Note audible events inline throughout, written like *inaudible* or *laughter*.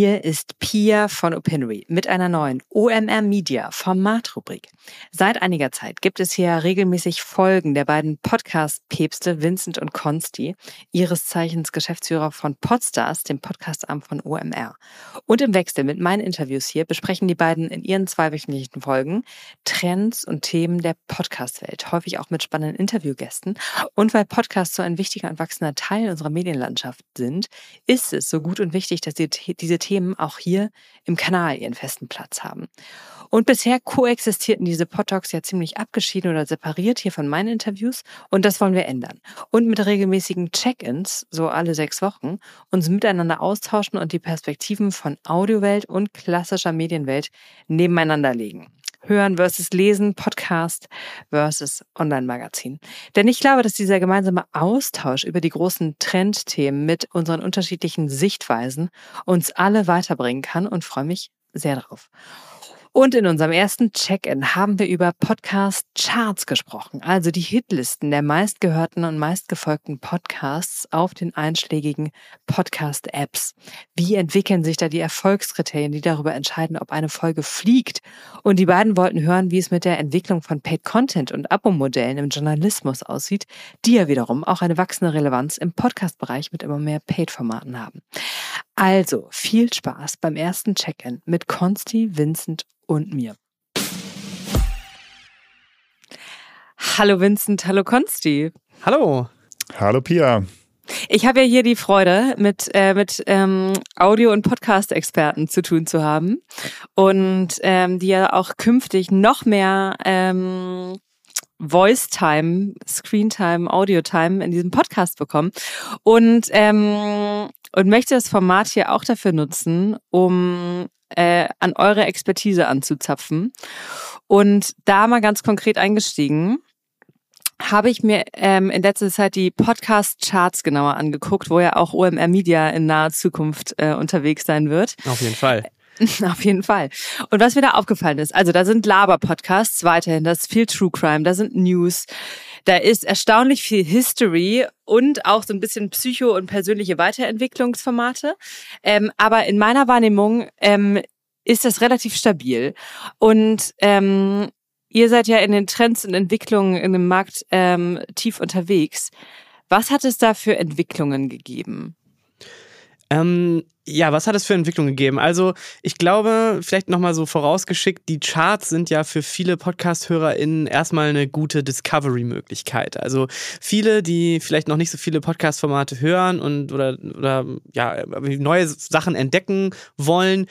Hier ist Pia von Opinory mit einer neuen OMR Media Formatrubrik. Seit einiger Zeit gibt es hier regelmäßig Folgen der beiden Podcast-Päpste Vincent und Consti, ihres Zeichens Geschäftsführer von Podstars, dem Podcastarm von OMR. Und im Wechsel mit meinen Interviews hier besprechen die beiden in ihren zweiwöchentlichen Folgen Trends und Themen der Podcast-Welt, häufig auch mit spannenden Interviewgästen. Und weil Podcasts so ein wichtiger und wachsender Teil unserer Medienlandschaft sind, ist es so gut und wichtig, dass die, diese Themen auch hier im Kanal ihren festen Platz haben. Und bisher koexistierten diese Podtalks ja ziemlich abgeschieden oder separiert hier von meinen Interviews und das wollen wir ändern. Und mit regelmäßigen Check-ins, so alle sechs Wochen, uns miteinander austauschen und die Perspektiven von Audiowelt und klassischer Medienwelt nebeneinander legen. Hören versus Lesen, Podcast versus Online-Magazin. Denn ich glaube, dass dieser gemeinsame Austausch über die großen Trendthemen mit unseren unterschiedlichen Sichtweisen uns alle weiterbringen kann und freue mich sehr darauf. Und in unserem ersten Check-in haben wir über Podcast-Charts gesprochen, also die Hitlisten der meistgehörten und meistgefolgten Podcasts auf den einschlägigen Podcast-Apps. Wie entwickeln sich da die Erfolgskriterien, die darüber entscheiden, ob eine Folge fliegt? Und die beiden wollten hören, wie es mit der Entwicklung von Paid-Content und Abo-Modellen im Journalismus aussieht, die ja wiederum auch eine wachsende Relevanz im Podcast-Bereich mit immer mehr Paid-Formaten haben. Also viel Spaß beim ersten Check-in mit Consti, Vincent und mir. Hallo Vincent, hallo Consti. Hallo. Hallo Pia. Ich habe ja hier die Freude, mit, äh, mit ähm, Audio- und Podcast-Experten zu tun zu haben und ähm, die ja auch künftig noch mehr ähm, Voice-Time, Screen-Time, Audio-Time in diesem Podcast bekommen. Und ähm, und möchte das Format hier auch dafür nutzen, um äh, an eure Expertise anzuzapfen. Und da mal ganz konkret eingestiegen, habe ich mir ähm, in letzter Zeit die Podcast-Charts genauer angeguckt, wo ja auch OMR Media in naher Zukunft äh, unterwegs sein wird. Auf jeden Fall. *laughs* Auf jeden Fall. Und was mir da aufgefallen ist, also da sind Laber-Podcasts weiterhin, da ist viel True Crime, da sind News, da ist erstaunlich viel History und auch so ein bisschen Psycho- und persönliche Weiterentwicklungsformate. Ähm, aber in meiner Wahrnehmung ähm, ist das relativ stabil. Und ähm, ihr seid ja in den Trends und Entwicklungen in dem Markt ähm, tief unterwegs. Was hat es da für Entwicklungen gegeben? Ähm, ja, was hat es für Entwicklungen gegeben? Also, ich glaube, vielleicht nochmal so vorausgeschickt, die Charts sind ja für viele Podcast-HörerInnen erstmal eine gute Discovery-Möglichkeit. Also, viele, die vielleicht noch nicht so viele Podcast-Formate hören und oder, oder ja, neue Sachen entdecken wollen,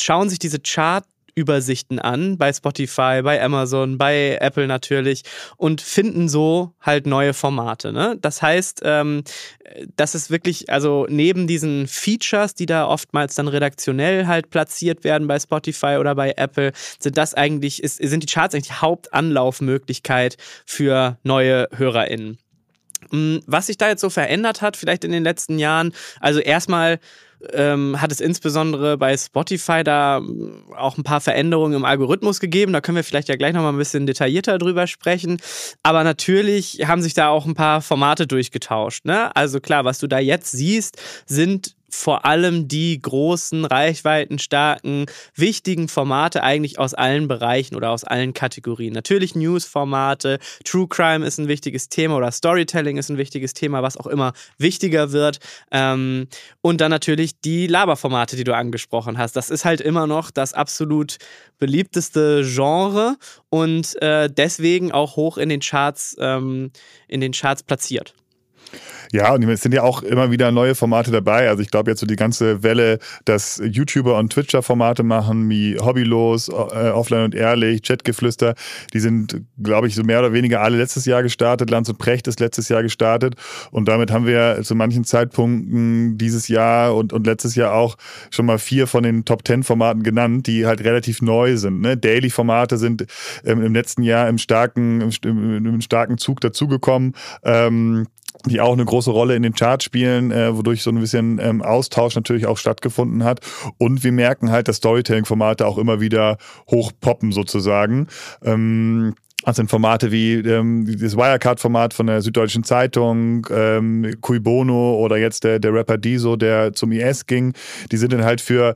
schauen sich diese Chart Übersichten an bei Spotify, bei Amazon, bei Apple natürlich und finden so halt neue Formate. Ne? Das heißt, ähm, das ist wirklich, also neben diesen Features, die da oftmals dann redaktionell halt platziert werden bei Spotify oder bei Apple, sind das eigentlich, ist, sind die Charts eigentlich die Hauptanlaufmöglichkeit für neue HörerInnen. Hm, was sich da jetzt so verändert hat, vielleicht in den letzten Jahren, also erstmal ähm, hat es insbesondere bei Spotify da ähm, auch ein paar Veränderungen im Algorithmus gegeben. Da können wir vielleicht ja gleich nochmal ein bisschen detaillierter drüber sprechen. Aber natürlich haben sich da auch ein paar Formate durchgetauscht. Ne? Also klar, was du da jetzt siehst, sind vor allem die großen, reichweitenstarken, wichtigen Formate eigentlich aus allen Bereichen oder aus allen Kategorien. Natürlich News-Formate, True Crime ist ein wichtiges Thema oder Storytelling ist ein wichtiges Thema, was auch immer wichtiger wird. Ähm, und dann natürlich die Laberformate, die du angesprochen hast. Das ist halt immer noch das absolut beliebteste Genre und äh, deswegen auch hoch in den Charts, ähm, in den Charts platziert. Ja, und es sind ja auch immer wieder neue Formate dabei. Also ich glaube jetzt so die ganze Welle, dass YouTuber und Twitcher Formate machen, wie Hobbylos, äh, Offline und Ehrlich, Chatgeflüster, die sind, glaube ich, so mehr oder weniger alle letztes Jahr gestartet. Lanz und Precht ist letztes Jahr gestartet. Und damit haben wir zu manchen Zeitpunkten dieses Jahr und, und letztes Jahr auch schon mal vier von den Top Ten Formaten genannt, die halt relativ neu sind. Ne? Daily-Formate sind ähm, im letzten Jahr im starken, im, im starken Zug dazugekommen. Ähm, die auch eine große Rolle in den Charts spielen, äh, wodurch so ein bisschen ähm, Austausch natürlich auch stattgefunden hat. Und wir merken halt, dass Storytelling-Formate auch immer wieder hochpoppen sozusagen. Ähm, Das sind Formate wie ähm, das Wirecard-Format von der Süddeutschen Zeitung, ähm, Cui Bono oder jetzt der, der Rapper Diso, der zum IS ging. Die sind dann halt für,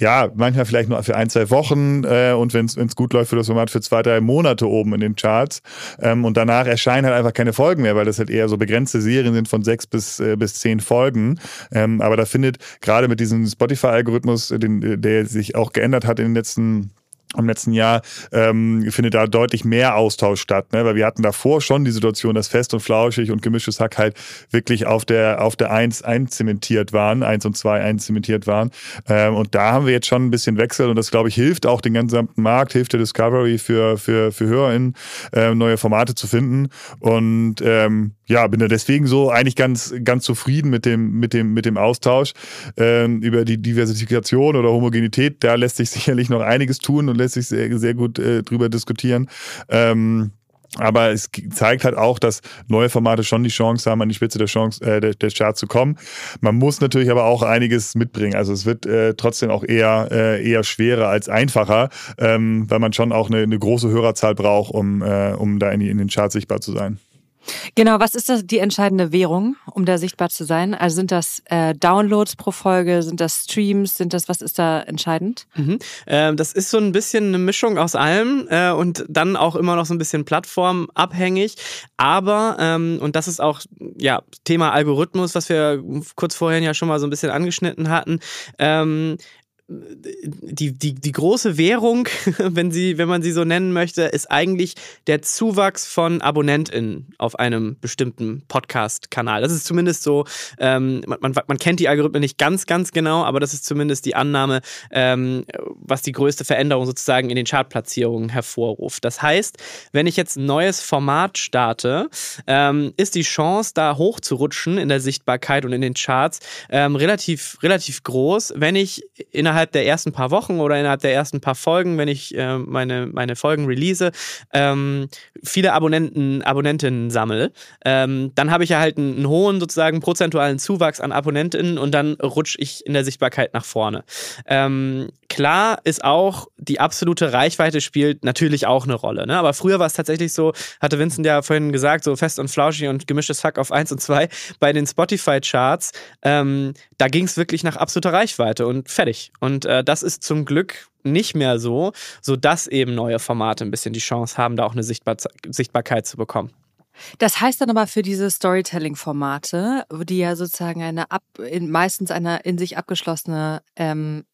ja, manchmal vielleicht nur für ein, zwei Wochen äh, und wenn es gut läuft für das Format für zwei, drei Monate oben in den Charts. Ähm, und danach erscheinen halt einfach keine Folgen mehr, weil das halt eher so begrenzte Serien sind von sechs bis, äh, bis zehn Folgen. Ähm, aber da findet gerade mit diesem Spotify-Algorithmus, der sich auch geändert hat in den letzten im letzten Jahr ähm, findet da deutlich mehr Austausch statt, ne? weil wir hatten davor schon die Situation, dass Fest und Flauschig und gemischtes Hack halt wirklich auf der auf der Eins einzementiert waren, Eins und Zwei einzementiert waren ähm, und da haben wir jetzt schon ein bisschen Wechsel und das glaube ich hilft auch den gesamten Markt, hilft der Discovery für für für HörerInnen äh, neue Formate zu finden und ähm, ja, bin da deswegen so eigentlich ganz, ganz zufrieden mit dem, mit dem, mit dem Austausch ähm, über die Diversifikation oder Homogenität. Da lässt sich sicherlich noch einiges tun und lässt sich sehr, sehr gut äh, drüber diskutieren. Ähm, aber es zeigt halt auch, dass neue Formate schon die Chance haben, an die Spitze der Chance äh, der, der Chart zu kommen. Man muss natürlich aber auch einiges mitbringen. Also es wird äh, trotzdem auch eher äh, eher schwerer als einfacher, ähm, weil man schon auch eine, eine große Hörerzahl braucht, um äh, um da in, die, in den Charts sichtbar zu sein. Genau, was ist das die entscheidende Währung, um da sichtbar zu sein? Also sind das äh, Downloads pro Folge, sind das Streams, sind das, was ist da entscheidend? Mhm. Äh, das ist so ein bisschen eine Mischung aus allem äh, und dann auch immer noch so ein bisschen plattformabhängig. Aber, ähm, und das ist auch ja Thema Algorithmus, was wir kurz vorhin ja schon mal so ein bisschen angeschnitten hatten, ähm, die, die, die große Währung, *laughs* wenn, sie, wenn man sie so nennen möchte, ist eigentlich der Zuwachs von AbonnentInnen auf einem bestimmten Podcast-Kanal. Das ist zumindest so, ähm, man, man kennt die Algorithmen nicht ganz, ganz genau, aber das ist zumindest die Annahme, ähm, was die größte Veränderung sozusagen in den Chartplatzierungen hervorruft. Das heißt, wenn ich jetzt ein neues Format starte, ähm, ist die Chance, da hochzurutschen in der Sichtbarkeit und in den Charts ähm, relativ, relativ groß, wenn ich innerhalb innerhalb der ersten paar Wochen oder innerhalb der ersten paar Folgen, wenn ich äh, meine, meine Folgen release, ähm, viele Abonnenten, Abonnentinnen sammle, ähm, dann habe ich ja halt einen, einen, hohen sozusagen prozentualen Zuwachs an Abonnentinnen und dann rutsche ich in der Sichtbarkeit nach vorne. Ähm, klar ist auch, die absolute Reichweite spielt natürlich auch eine Rolle. Ne? Aber früher war es tatsächlich so, hatte Vincent ja vorhin gesagt, so fest und flauschig und gemischtes Fuck auf 1 und 2 bei den Spotify-Charts. Ähm, da ging es wirklich nach absoluter Reichweite und fertig. Und äh, das ist zum Glück nicht mehr so, sodass eben neue Formate ein bisschen die Chance haben, da auch eine Sichtbar Sichtbarkeit zu bekommen. Das heißt dann aber für diese Storytelling-Formate, die ja sozusagen eine ab, in, meistens eine in sich abgeschlossene ähm,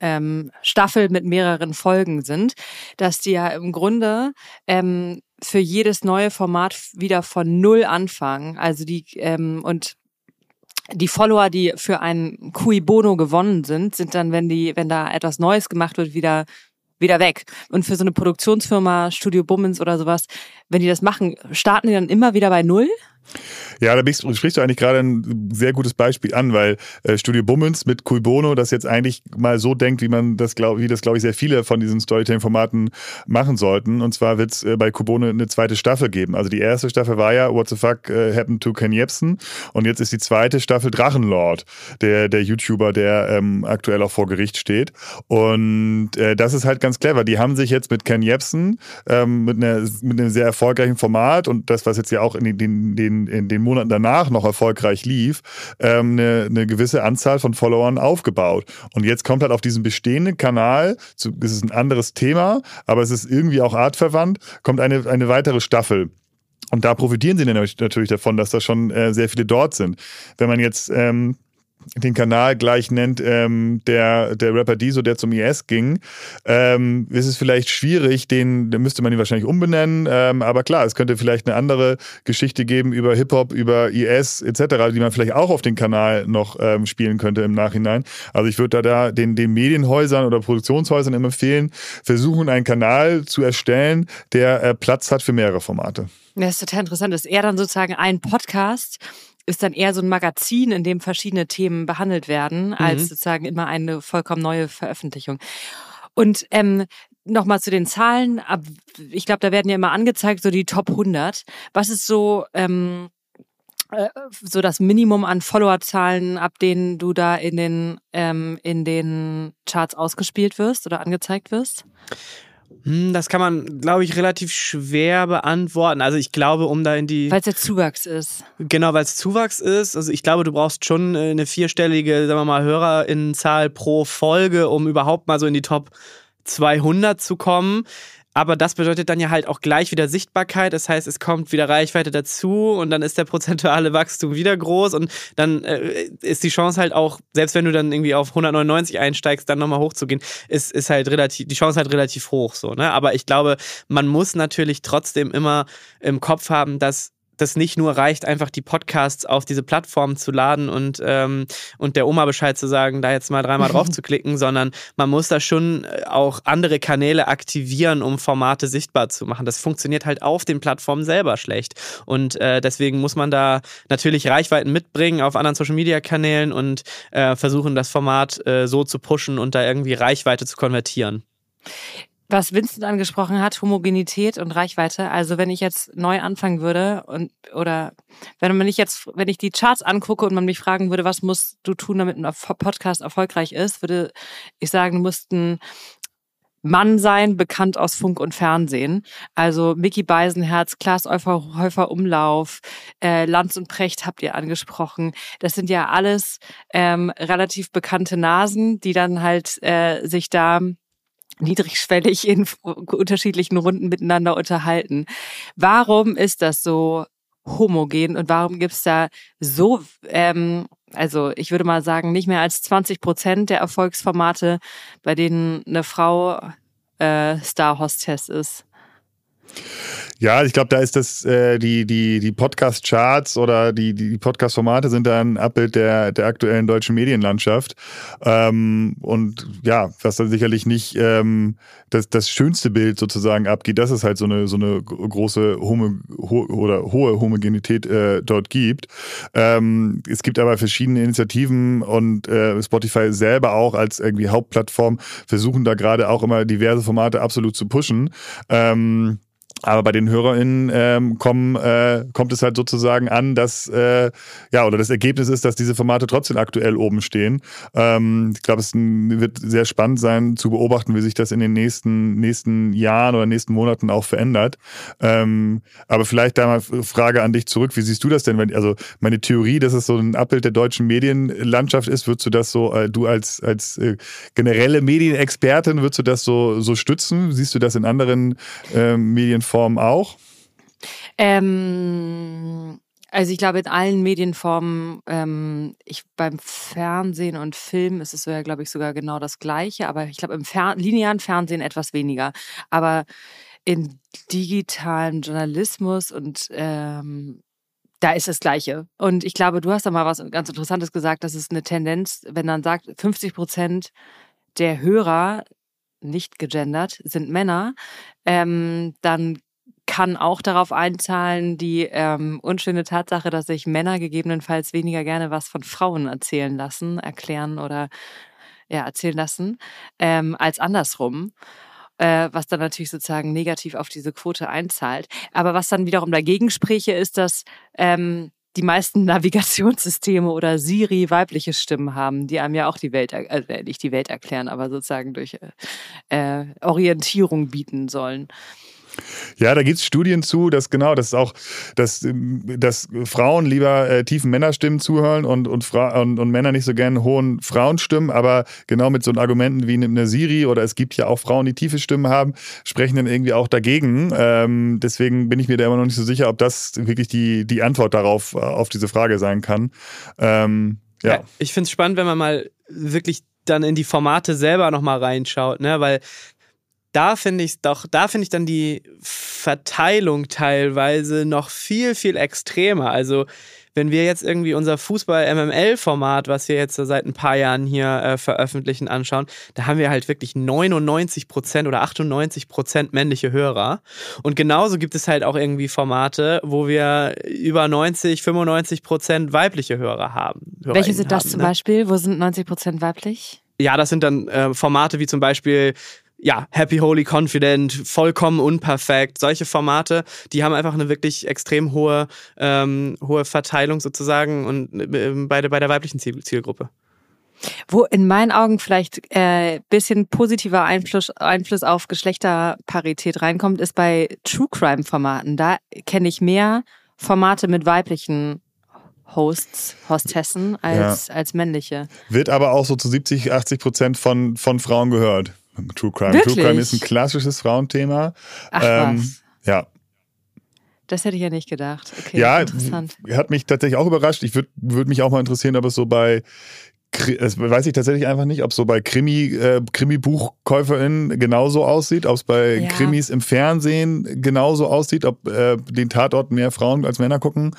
ähm, Staffel mit mehreren Folgen sind, dass die ja im Grunde ähm, für jedes neue Format wieder von null anfangen. Also die ähm, und die Follower, die für ein Cui Bono gewonnen sind, sind dann, wenn die, wenn da etwas Neues gemacht wird, wieder wieder weg. Und für so eine Produktionsfirma, Studio Bummens oder sowas, wenn die das machen, starten die dann immer wieder bei Null? Ja, da sprichst du eigentlich gerade ein sehr gutes Beispiel an, weil äh, Studio Bummens mit Bono das jetzt eigentlich mal so denkt, wie man das glaub, wie das glaube ich sehr viele von diesen Storytelling-Formaten machen sollten. Und zwar wird es äh, bei Bono eine zweite Staffel geben. Also die erste Staffel war ja What the fuck äh, happened to Ken Jebsen und jetzt ist die zweite Staffel Drachenlord, der der YouTuber, der ähm, aktuell auch vor Gericht steht. Und äh, das ist halt ganz clever. Die haben sich jetzt mit Ken Jebsen ähm, mit, einer, mit einem sehr erfolgreichen Format und das, was jetzt ja auch in den, den den, in den Monaten danach noch erfolgreich lief, ähm, eine, eine gewisse Anzahl von Followern aufgebaut. Und jetzt kommt halt auf diesen bestehenden Kanal, zu, es ist ein anderes Thema, aber es ist irgendwie auch artverwandt, kommt eine, eine weitere Staffel. Und da profitieren sie natürlich davon, dass da schon äh, sehr viele dort sind. Wenn man jetzt ähm, den Kanal gleich nennt, ähm, der, der Rapper Diso, der zum IS ging, ähm, ist es vielleicht schwierig, den, den müsste man ihn wahrscheinlich umbenennen, ähm, aber klar, es könnte vielleicht eine andere Geschichte geben über Hip-Hop, über IS etc., die man vielleicht auch auf den Kanal noch ähm, spielen könnte im Nachhinein. Also ich würde da, da den, den Medienhäusern oder Produktionshäusern immer empfehlen, versuchen einen Kanal zu erstellen, der äh, Platz hat für mehrere Formate. Das ist total interessant. Das ist eher dann sozusagen ein Podcast, ist dann eher so ein Magazin, in dem verschiedene Themen behandelt werden, mhm. als sozusagen immer eine vollkommen neue Veröffentlichung. Und ähm, nochmal zu den Zahlen. Ich glaube, da werden ja immer angezeigt, so die Top 100. Was ist so, ähm, äh, so das Minimum an Followerzahlen, ab denen du da in den, ähm, in den Charts ausgespielt wirst oder angezeigt wirst? Hm, das kann man, glaube ich, relativ schwer beantworten. Also ich glaube, um da in die... Weil es der Zuwachs ist. Genau, weil es Zuwachs ist. Also ich glaube, du brauchst schon äh, eine vierstellige, sagen wir mal, Hörerinnenzahl pro Folge, um überhaupt mal so in die Top 200 zu kommen. Aber das bedeutet dann ja halt auch gleich wieder Sichtbarkeit. Das heißt, es kommt wieder Reichweite dazu und dann ist der prozentuale Wachstum wieder groß und dann äh, ist die Chance halt auch, selbst wenn du dann irgendwie auf 199 einsteigst, dann nochmal hochzugehen, ist, ist halt relativ, die Chance halt relativ hoch so, ne? Aber ich glaube, man muss natürlich trotzdem immer im Kopf haben, dass das nicht nur reicht, einfach die Podcasts auf diese Plattform zu laden und, ähm, und der Oma Bescheid zu sagen, da jetzt mal dreimal drauf *laughs* zu klicken, sondern man muss da schon äh, auch andere Kanäle aktivieren, um Formate sichtbar zu machen. Das funktioniert halt auf den Plattformen selber schlecht. Und äh, deswegen muss man da natürlich Reichweiten mitbringen auf anderen Social Media Kanälen und äh, versuchen, das Format äh, so zu pushen und da irgendwie Reichweite zu konvertieren was Vincent angesprochen hat, Homogenität und Reichweite. Also wenn ich jetzt neu anfangen würde und oder wenn man nicht jetzt, wenn ich die Charts angucke und man mich fragen würde, was musst du tun, damit ein Podcast erfolgreich ist, würde ich sagen, du musst ein Mann sein, bekannt aus Funk und Fernsehen. Also Mickey Beisenherz, Klaas Häufer Umlauf, äh, Lanz und Precht habt ihr angesprochen. Das sind ja alles ähm, relativ bekannte Nasen, die dann halt äh, sich da niedrigschwellig in *laughs* unterschiedlichen Runden miteinander unterhalten. Warum ist das so homogen und warum gibt es da so, ähm, also ich würde mal sagen, nicht mehr als 20 Prozent der Erfolgsformate, bei denen eine Frau äh, Star-Hostess ist? Ja, ich glaube, da ist das, äh, die, die, die Podcast-Charts oder die, die Podcast-Formate sind da ein Abbild der, der aktuellen deutschen Medienlandschaft. Ähm, und ja, was dann sicherlich nicht ähm, das, das schönste Bild sozusagen abgeht, dass es halt so eine, so eine große Homo ho oder hohe Homogenität äh, dort gibt. Ähm, es gibt aber verschiedene Initiativen und äh, Spotify selber auch als irgendwie Hauptplattform versuchen da gerade auch immer diverse Formate absolut zu pushen. Ähm, aber bei den HörerInnen ähm, kommen, äh, kommt es halt sozusagen an, dass, äh, ja, oder das Ergebnis ist, dass diese Formate trotzdem aktuell oben stehen. Ähm, ich glaube, es wird sehr spannend sein zu beobachten, wie sich das in den nächsten, nächsten Jahren oder nächsten Monaten auch verändert. Ähm, aber vielleicht da mal Frage an dich zurück. Wie siehst du das denn? Wenn, also meine Theorie, dass es so ein Abbild der deutschen Medienlandschaft ist, würdest du das so, äh, du als, als äh, generelle Medienexpertin, würdest du das so, so stützen? Siehst du das in anderen äh, Medien Medienformen auch? Ähm, also ich glaube in allen Medienformen, ähm, ich beim Fernsehen und Film ist es ja, glaube ich, sogar genau das Gleiche, aber ich glaube im Fer linearen Fernsehen etwas weniger. Aber in digitalem Journalismus und ähm, da ist das Gleiche. Und ich glaube, du hast da mal was ganz Interessantes gesagt, dass es eine Tendenz, wenn man sagt, 50 Prozent der Hörer nicht gegendert, sind Männer, ähm, dann kann auch darauf einzahlen, die ähm, unschöne Tatsache, dass sich Männer gegebenenfalls weniger gerne was von Frauen erzählen lassen, erklären oder ja, erzählen lassen, ähm, als andersrum. Äh, was dann natürlich sozusagen negativ auf diese Quote einzahlt. Aber was dann wiederum dagegen spräche, ist, dass ähm, die meisten *laughs* Navigationssysteme oder Siri weibliche Stimmen haben, die einem ja auch die Welt, äh, nicht die Welt erklären, aber sozusagen durch äh, Orientierung bieten sollen. Ja, da gibt es Studien zu, dass genau, dass auch, dass, dass Frauen lieber äh, tiefen Männerstimmen zuhören und, und, und, und Männer nicht so gerne hohen Frauenstimmen, aber genau mit so Argumenten wie eine Siri oder es gibt ja auch Frauen, die tiefe Stimmen haben, sprechen dann irgendwie auch dagegen. Ähm, deswegen bin ich mir da immer noch nicht so sicher, ob das wirklich die, die Antwort darauf, auf diese Frage sein kann. Ähm, ja. ja. Ich finde es spannend, wenn man mal wirklich dann in die Formate selber nochmal reinschaut, ne? Weil da finde ich doch, da finde ich dann die Verteilung teilweise noch viel, viel extremer. Also wenn wir jetzt irgendwie unser Fußball-MML-Format, was wir jetzt seit ein paar Jahren hier äh, veröffentlichen, anschauen, da haben wir halt wirklich 99 Prozent oder 98 Prozent männliche Hörer. Und genauso gibt es halt auch irgendwie Formate, wo wir über 90, 95 Prozent weibliche Hörer haben. Welche sind das haben, zum ne? Beispiel? Wo sind 90 Prozent weiblich? Ja, das sind dann äh, Formate wie zum Beispiel ja, Happy, Holy, Confident, vollkommen unperfekt, solche Formate, die haben einfach eine wirklich extrem hohe, ähm, hohe Verteilung sozusagen und äh, bei, der, bei der weiblichen Ziel, Zielgruppe. Wo in meinen Augen vielleicht äh, bisschen positiver Einfluss, Einfluss auf Geschlechterparität reinkommt, ist bei True Crime Formaten. Da kenne ich mehr Formate mit weiblichen Hosts, Hostessen als, ja. als männliche. Wird aber auch so zu 70, 80 Prozent von, von Frauen gehört. True Crime. Wirklich? True Crime ist ein klassisches Frauenthema. Ach ähm, was. Ja. Das hätte ich ja nicht gedacht. Okay, ja, interessant. hat mich tatsächlich auch überrascht. Ich würde würd mich auch mal interessieren, ob es so bei das weiß ich tatsächlich einfach nicht, ob es so bei Krimi, äh, Krimi-BuchkäuferInnen genauso aussieht, ob es bei ja. Krimis im Fernsehen genauso aussieht, ob äh, den Tatort mehr Frauen als Männer gucken.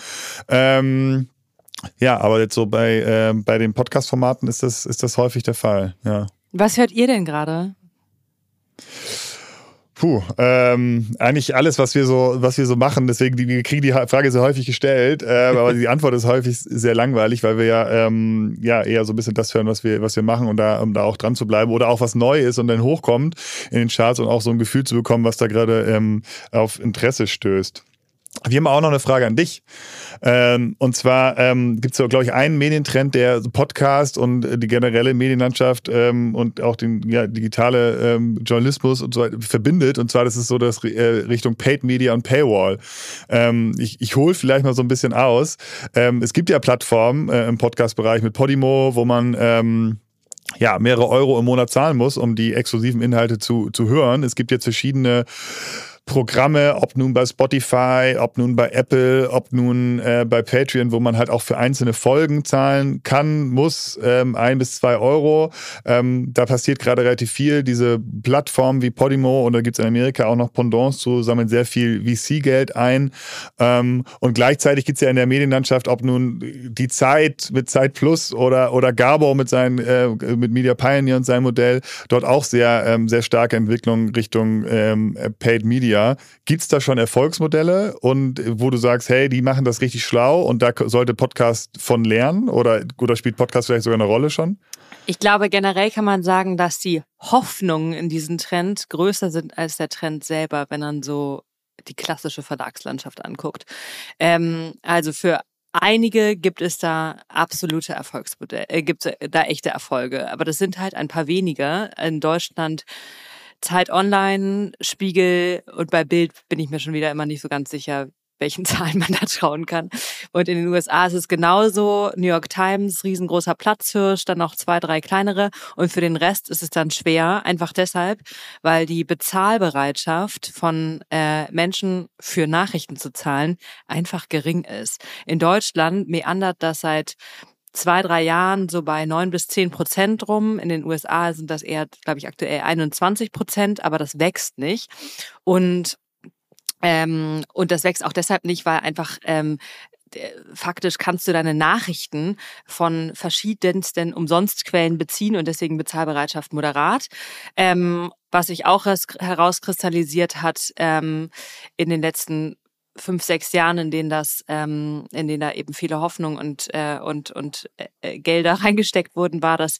Ähm, ja, aber jetzt so bei, äh, bei den Podcast-Formaten ist das, ist das häufig der Fall, ja. Was hört ihr denn gerade? Puh, ähm, eigentlich alles, was wir so, was wir so machen. Deswegen, die, wir kriegen die Frage sehr häufig gestellt, äh, aber die Antwort ist häufig sehr langweilig, weil wir ja, ähm, ja eher so ein bisschen das hören, was wir, was wir machen und da, um da auch dran zu bleiben oder auch was neu ist und dann hochkommt in den Charts und auch so ein Gefühl zu bekommen, was da gerade ähm, auf Interesse stößt. Wir haben auch noch eine Frage an dich. Ähm, und zwar ähm, gibt es, glaube ich, einen Medientrend, der Podcast und die generelle Medienlandschaft ähm, und auch den ja, digitale Journalismus und so weiter verbindet. Und zwar das ist so das äh, Richtung Paid Media und Paywall. Ich ich hole vielleicht mal so ein bisschen aus. Es gibt ja Plattformen äh, im Podcast-Bereich mit Podimo, wo man ja, mehrere Euro im Monat zahlen muss, um die exklusiven Inhalte zu, zu hören. Es gibt jetzt verschiedene Programme, ob nun bei Spotify, ob nun bei Apple, ob nun äh, bei Patreon, wo man halt auch für einzelne Folgen zahlen kann, muss, ähm, ein bis zwei Euro. Ähm, da passiert gerade relativ viel. Diese Plattformen wie Podimo und da gibt es in Amerika auch noch Pendants zu, sammeln sehr viel VC-Geld ein. Ähm, und gleichzeitig gibt es ja in der Medienlandschaft, ob nun die Zeit mit Zeit Plus oder, oder Gabo mit seinen, äh, mit Media Pioneer und seinem Modell, dort auch sehr, ähm, sehr starke Entwicklung Richtung ähm, Paid Media Media. Gibt es da schon Erfolgsmodelle und wo du sagst, hey, die machen das richtig schlau und da sollte Podcast von lernen oder, oder spielt Podcast vielleicht sogar eine Rolle schon? Ich glaube, generell kann man sagen, dass die Hoffnungen in diesen Trend größer sind als der Trend selber, wenn man so die klassische Verlagslandschaft anguckt. Ähm, also für einige gibt es da absolute Erfolgsmodelle, äh, gibt es da echte Erfolge, aber das sind halt ein paar weniger. In Deutschland Zeit Online, Spiegel und bei Bild bin ich mir schon wieder immer nicht so ganz sicher, welchen *laughs* Zahlen man da trauen kann. Und in den USA ist es genauso. New York Times, riesengroßer Platzhirsch, dann noch zwei, drei kleinere. Und für den Rest ist es dann schwer, einfach deshalb, weil die Bezahlbereitschaft von äh, Menschen für Nachrichten zu zahlen einfach gering ist. In Deutschland meandert das seit zwei, drei Jahren so bei neun bis zehn Prozent rum. In den USA sind das eher, glaube ich, aktuell 21 Prozent, aber das wächst nicht. Und ähm, und das wächst auch deshalb nicht, weil einfach ähm, faktisch kannst du deine Nachrichten von verschiedensten Umsonstquellen beziehen und deswegen Bezahlbereitschaft moderat. Ähm, was sich auch herauskristallisiert hat ähm, in den letzten fünf, sechs Jahren, in denen das, ähm, in denen da eben viele Hoffnung und, äh, und, und äh, Gelder *laughs* reingesteckt wurden, war, dass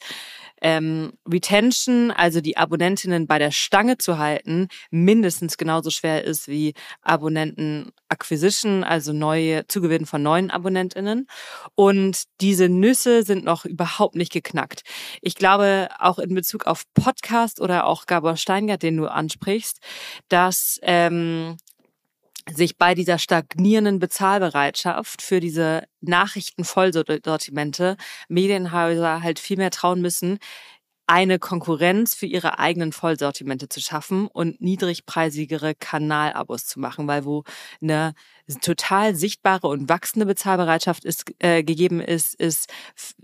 ähm, Retention, also die Abonnentinnen bei der Stange zu halten, mindestens genauso schwer ist wie Abonnenten Acquisition, also neue Zugewinn von neuen Abonnentinnen. Und diese Nüsse sind noch überhaupt nicht geknackt. Ich glaube, auch in Bezug auf Podcast oder auch Gabor Steingart, den du ansprichst, dass ähm, sich bei dieser stagnierenden Bezahlbereitschaft für diese Nachrichtenvollsortimente Medienhäuser halt viel mehr trauen müssen, eine Konkurrenz für ihre eigenen Vollsortimente zu schaffen und niedrigpreisigere Kanalabos zu machen, weil wo eine total sichtbare und wachsende Bezahlbereitschaft ist, äh, gegeben ist, ist,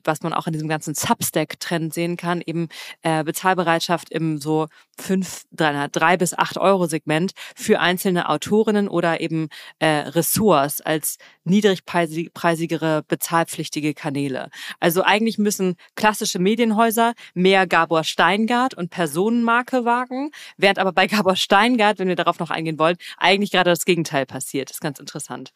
was man auch in diesem ganzen Substack-Trend sehen kann, eben äh, Bezahlbereitschaft im so fünf, drei, drei bis acht Euro Segment für einzelne Autorinnen oder eben äh, Ressorts als niedrigpreisigere bezahlpflichtige Kanäle. Also eigentlich müssen klassische Medienhäuser mehr Gabor Steingart und Personenmarke wagen, während aber bei *laughs* Gabor Steingart, wenn wir darauf noch eingehen wollen, eigentlich gerade das Gegenteil passiert. Das ist ganz interessant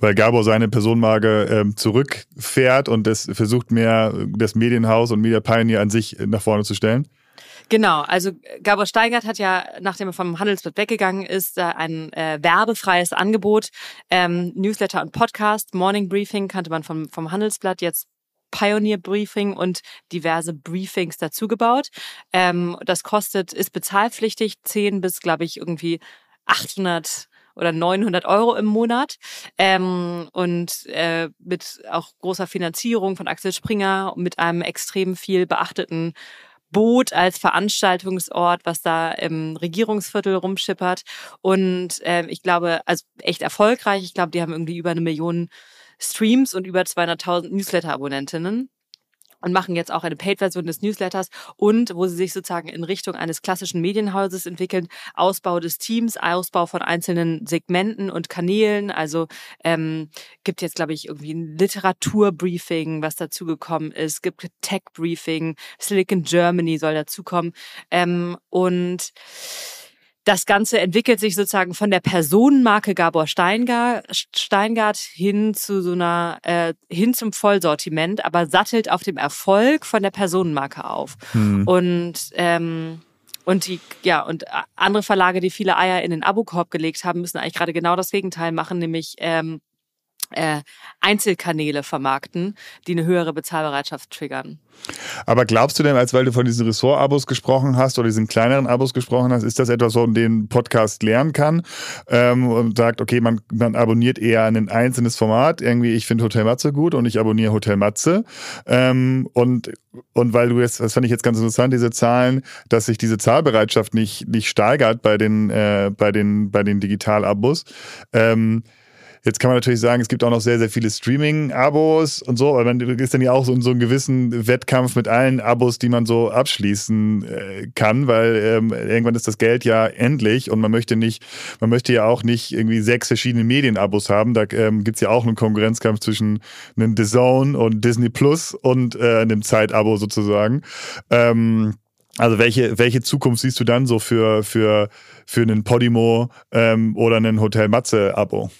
weil Gabor seine Personenmarke ähm, zurückfährt und es versucht mehr das Medienhaus und Media Pioneer an sich nach vorne zu stellen? Genau, also Gabor Steigert hat ja, nachdem er vom Handelsblatt weggegangen ist, ein äh, werbefreies Angebot, ähm, Newsletter und Podcast, Morning Briefing kannte man vom, vom Handelsblatt, jetzt Pioneer Briefing und diverse Briefings dazugebaut. Ähm, das kostet, ist bezahlpflichtig, 10 bis, glaube ich, irgendwie 800 oder 900 Euro im Monat ähm, und äh, mit auch großer Finanzierung von Axel Springer mit einem extrem viel beachteten Boot als Veranstaltungsort, was da im Regierungsviertel rumschippert. Und äh, ich glaube, also echt erfolgreich. Ich glaube, die haben irgendwie über eine Million Streams und über 200.000 Newsletter-Abonnentinnen und machen jetzt auch eine Paid-Version des Newsletters und wo sie sich sozusagen in Richtung eines klassischen Medienhauses entwickeln, Ausbau des Teams, Ausbau von einzelnen Segmenten und Kanälen. Also ähm, gibt jetzt, glaube ich, irgendwie ein Literaturbriefing, was dazugekommen ist, gibt Tech-Briefing, Silicon Germany soll dazukommen. Ähm, und das Ganze entwickelt sich sozusagen von der Personenmarke Gabor Steingart, Steingart hin zu so einer äh, hin zum Vollsortiment, aber sattelt auf dem Erfolg von der Personenmarke auf. Hm. Und ähm, und die, ja, und andere Verlage, die viele Eier in den Abokorb gelegt haben, müssen eigentlich gerade genau das Gegenteil machen, nämlich ähm, äh, Einzelkanäle vermarkten, die eine höhere Bezahlbereitschaft triggern. Aber glaubst du denn, als weil du von diesen Ressort-Abos gesprochen hast oder diesen kleineren Abos gesprochen hast, ist das etwas, wo den Podcast lernen kann ähm, und sagt, okay, man, man abonniert eher ein einzelnes Format, irgendwie, ich finde Hotel Matze gut und ich abonniere Hotel Matze ähm, und und weil du jetzt, das fand ich jetzt ganz interessant, diese Zahlen, dass sich diese Zahlbereitschaft nicht, nicht steigert bei den, äh, bei den, bei den Digital-Abos. Ähm, Jetzt kann man natürlich sagen, es gibt auch noch sehr, sehr viele Streaming-Abos und so, aber man ist dann ja auch so in so einem gewissen Wettkampf mit allen Abos, die man so abschließen äh, kann, weil ähm, irgendwann ist das Geld ja endlich und man möchte nicht, man möchte ja auch nicht irgendwie sechs verschiedene Medien-Abos haben. Da ähm, gibt ja auch einen Konkurrenzkampf zwischen einem The Zone und Disney Plus und äh, einem Zeit-Abo sozusagen. Ähm, also welche, welche Zukunft siehst du dann so für, für, für einen Podimo ähm, oder einen Hotel Matze-Abo?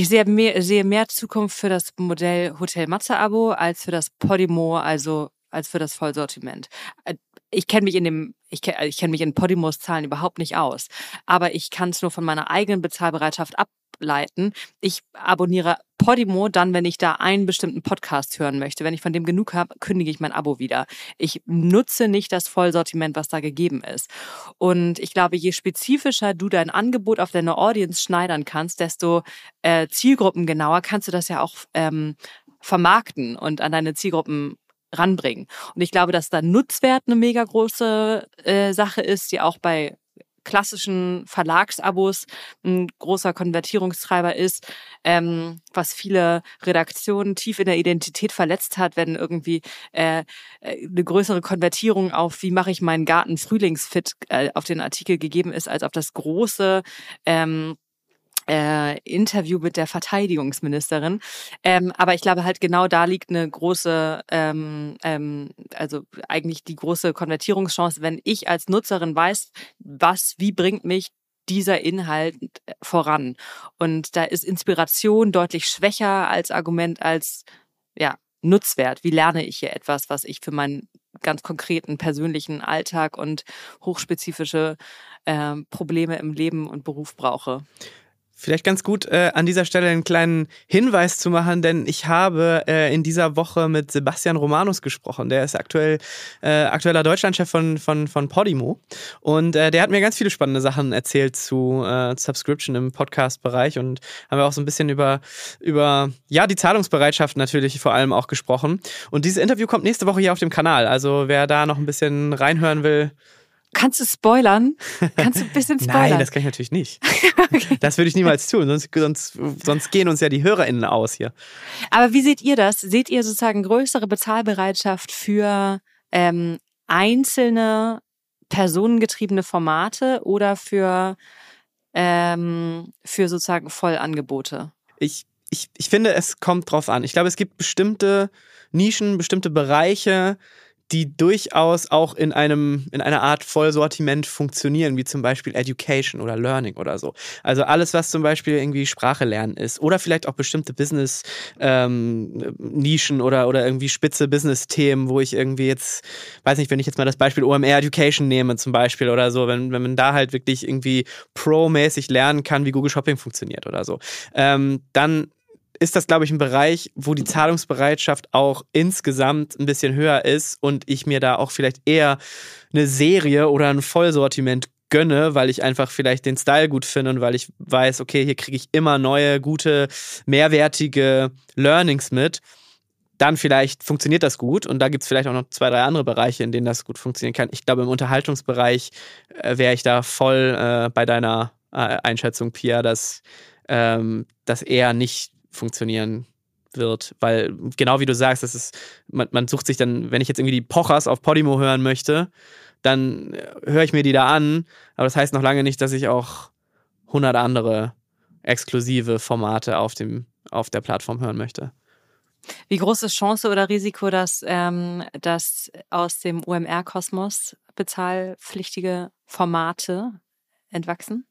Ich sehe mehr, sehe mehr Zukunft für das Modell Hotel Matze-Abo als für das Podimo, also als für das Vollsortiment. Äh, ich kenne mich in dem, ich kenne ich kenn mich in Podimos Zahlen überhaupt nicht aus, aber ich kann es nur von meiner eigenen Bezahlbereitschaft ab, ableiten. Ich abonniere Podimo dann, wenn ich da einen bestimmten Podcast hören möchte. Wenn ich von dem genug habe, kündige ich mein Abo wieder. Ich nutze nicht das Vollsortiment, was da gegeben ist. Und ich glaube, je spezifischer du dein Angebot auf deine Audience schneidern kannst, desto äh, zielgruppengenauer kannst du das ja auch ähm, vermarkten und an deine Zielgruppen ranbringen. Und ich glaube, dass da Nutzwert eine mega große äh, Sache ist, die auch bei klassischen Verlagsabos. Ein großer Konvertierungstreiber ist, ähm, was viele Redaktionen tief in der Identität verletzt hat, wenn irgendwie äh, äh eine größere Konvertierung auf wie mache ich meinen Garten frühlingsfit äh, auf den Artikel gegeben ist, als auf das große ähm, äh, Interview mit der Verteidigungsministerin. Ähm, aber ich glaube halt genau da liegt eine große, ähm, ähm, also eigentlich die große Konvertierungschance, wenn ich als Nutzerin weiß, was, wie bringt mich dieser Inhalt voran. Und da ist Inspiration deutlich schwächer als Argument als ja, Nutzwert. Wie lerne ich hier etwas, was ich für meinen ganz konkreten persönlichen Alltag und hochspezifische äh, Probleme im Leben und Beruf brauche? Vielleicht ganz gut äh, an dieser Stelle einen kleinen Hinweis zu machen, denn ich habe äh, in dieser Woche mit Sebastian Romanus gesprochen. Der ist aktuell äh, aktueller Deutschlandchef von, von, von Podimo. Und äh, der hat mir ganz viele spannende Sachen erzählt zu äh, Subscription im Podcast-Bereich und haben wir auch so ein bisschen über, über ja, die Zahlungsbereitschaft natürlich vor allem auch gesprochen. Und dieses Interview kommt nächste Woche hier auf dem Kanal. Also wer da noch ein bisschen reinhören will, Kannst du spoilern? Kannst du ein bisschen *laughs* spoilern? Nein, das kann ich natürlich nicht. *laughs* okay. Das würde ich niemals tun, sonst, sonst, sonst gehen uns ja die HörerInnen aus hier. Aber wie seht ihr das? Seht ihr sozusagen größere Bezahlbereitschaft für ähm, einzelne personengetriebene Formate oder für, ähm, für sozusagen Vollangebote? Ich, ich, ich finde, es kommt drauf an. Ich glaube, es gibt bestimmte Nischen, bestimmte Bereiche, die durchaus auch in einem, in einer Art Vollsortiment funktionieren, wie zum Beispiel Education oder Learning oder so. Also alles, was zum Beispiel irgendwie Sprache lernen ist oder vielleicht auch bestimmte Business-Nischen ähm, oder, oder irgendwie spitze Business-Themen, wo ich irgendwie jetzt, weiß nicht, wenn ich jetzt mal das Beispiel OMR Education nehme zum Beispiel oder so, wenn, wenn man da halt wirklich irgendwie pro-mäßig lernen kann, wie Google Shopping funktioniert oder so, ähm, dann ist das, glaube ich, ein Bereich, wo die Zahlungsbereitschaft auch insgesamt ein bisschen höher ist und ich mir da auch vielleicht eher eine Serie oder ein Vollsortiment gönne, weil ich einfach vielleicht den Style gut finde und weil ich weiß, okay, hier kriege ich immer neue, gute, mehrwertige Learnings mit, dann vielleicht funktioniert das gut und da gibt es vielleicht auch noch zwei, drei andere Bereiche, in denen das gut funktionieren kann. Ich glaube, im Unterhaltungsbereich äh, wäre ich da voll äh, bei deiner äh, Einschätzung, Pia, dass ähm, das eher nicht funktionieren wird, weil genau wie du sagst, das ist, man, man sucht sich dann, wenn ich jetzt irgendwie die Pochers auf Podimo hören möchte, dann höre ich mir die da an. Aber das heißt noch lange nicht, dass ich auch 100 andere exklusive Formate auf, dem, auf der Plattform hören möchte. Wie groß ist Chance oder Risiko, dass, ähm, dass aus dem UMR-Kosmos bezahlpflichtige Formate entwachsen?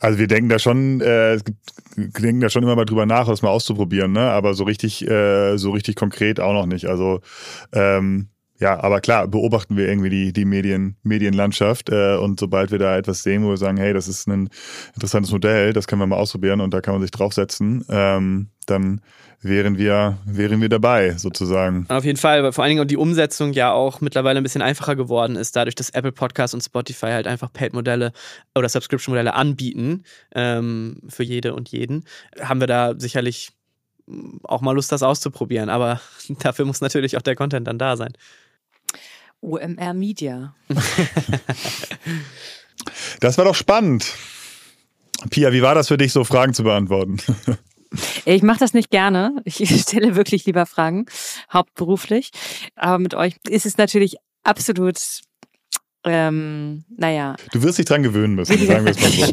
Also wir denken da schon, äh, denken da schon immer mal drüber nach, das mal auszuprobieren, ne? Aber so richtig, äh, so richtig konkret auch noch nicht. Also ähm, ja, aber klar, beobachten wir irgendwie die, die Medien, Medienlandschaft äh, und sobald wir da etwas sehen, wo wir sagen, hey, das ist ein interessantes Modell, das können wir mal ausprobieren und da kann man sich draufsetzen, ähm, dann wären wir, wären wir dabei, sozusagen. Auf jeden Fall, weil vor allen Dingen die Umsetzung ja auch mittlerweile ein bisschen einfacher geworden ist, dadurch, dass Apple Podcasts und Spotify halt einfach Paid-Modelle oder Subscription-Modelle anbieten ähm, für jede und jeden, haben wir da sicherlich auch mal Lust, das auszuprobieren. Aber *laughs* dafür muss natürlich auch der Content dann da sein. OMR Media. das war doch spannend. Pia, wie war das für dich, so Fragen zu beantworten? *laughs* Ich mache das nicht gerne. Ich *laughs* stelle wirklich lieber Fragen, hauptberuflich. Aber mit euch ist es natürlich absolut, ähm, naja. Du wirst dich dran gewöhnen müssen, *laughs* sagen wir es mal so.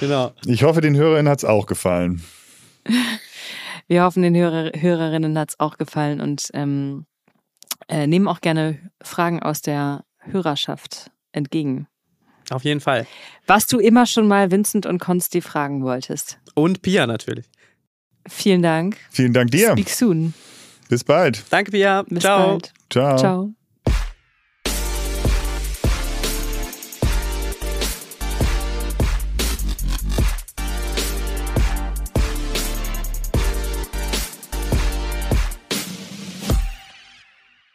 genau. Ich hoffe, den Hörerinnen hat es auch gefallen. Wir hoffen, den Hörer, Hörerinnen hat es auch gefallen und ähm, äh, nehmen auch gerne Fragen aus der Hörerschaft entgegen. Auf jeden Fall. Was du immer schon mal Vincent und Konsti fragen wolltest. Und Pia natürlich. Vielen Dank. Vielen Dank dir. Speak soon. Bis bald. Danke, Pia. Bis Ciao. bald. Ciao. Ciao.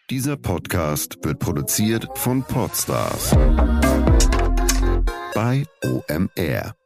Dieser Podcast wird produziert von Podstars bei OMR.